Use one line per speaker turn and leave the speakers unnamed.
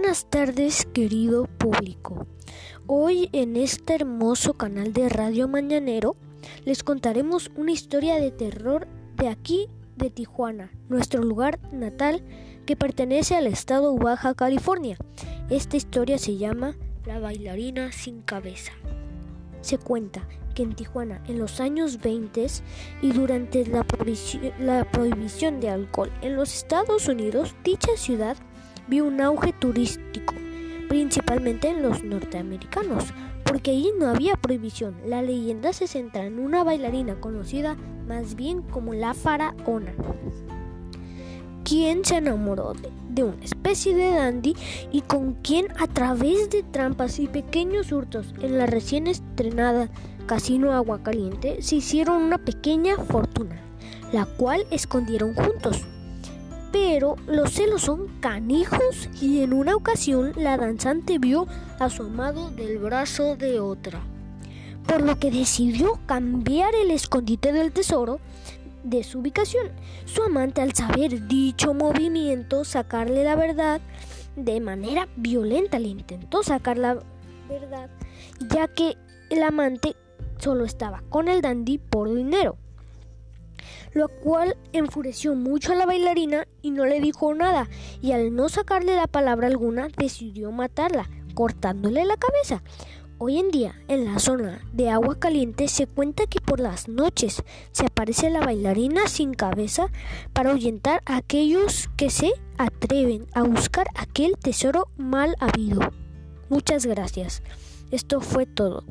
Buenas tardes, querido público. Hoy en este hermoso canal de Radio Mañanero les contaremos una historia de terror de aquí de Tijuana, nuestro lugar natal que pertenece al estado Baja California. Esta historia se llama La bailarina sin cabeza. Se cuenta que en Tijuana en los años 20 y durante la, la prohibición de alcohol en los Estados Unidos, dicha ciudad vio un auge turístico, principalmente en los norteamericanos, porque allí no había prohibición. La leyenda se centra en una bailarina conocida más bien como la faraona, quien se enamoró de, una especie de dandy y con quien a través de trampas y pequeños hurtos en la recién estrenada Casino Agua Caliente se hicieron una pequeña fortuna, la cual escondieron juntos pero los celos son canijos y en una ocasión la danzante vio a su amado del brazo de otra, por lo que decidió cambiar el escondite del tesoro de su ubicación. Su amante al saber dicho movimiento, sacarle la verdad de manera violenta, le intentó sacar la verdad, ya que el amante solo estaba con el dandy por dinero lo cual enfureció mucho a la bailarina y no le dijo nada, y al no sacarle la palabra alguna decidió matarla, cortándole la cabeza. Hoy en día, en la zona de agua caliente, se cuenta que por las noches se aparece la bailarina sin cabeza para ahuyentar a aquellos que se atreven a buscar aquel tesoro mal habido. Muchas gracias. Esto fue todo.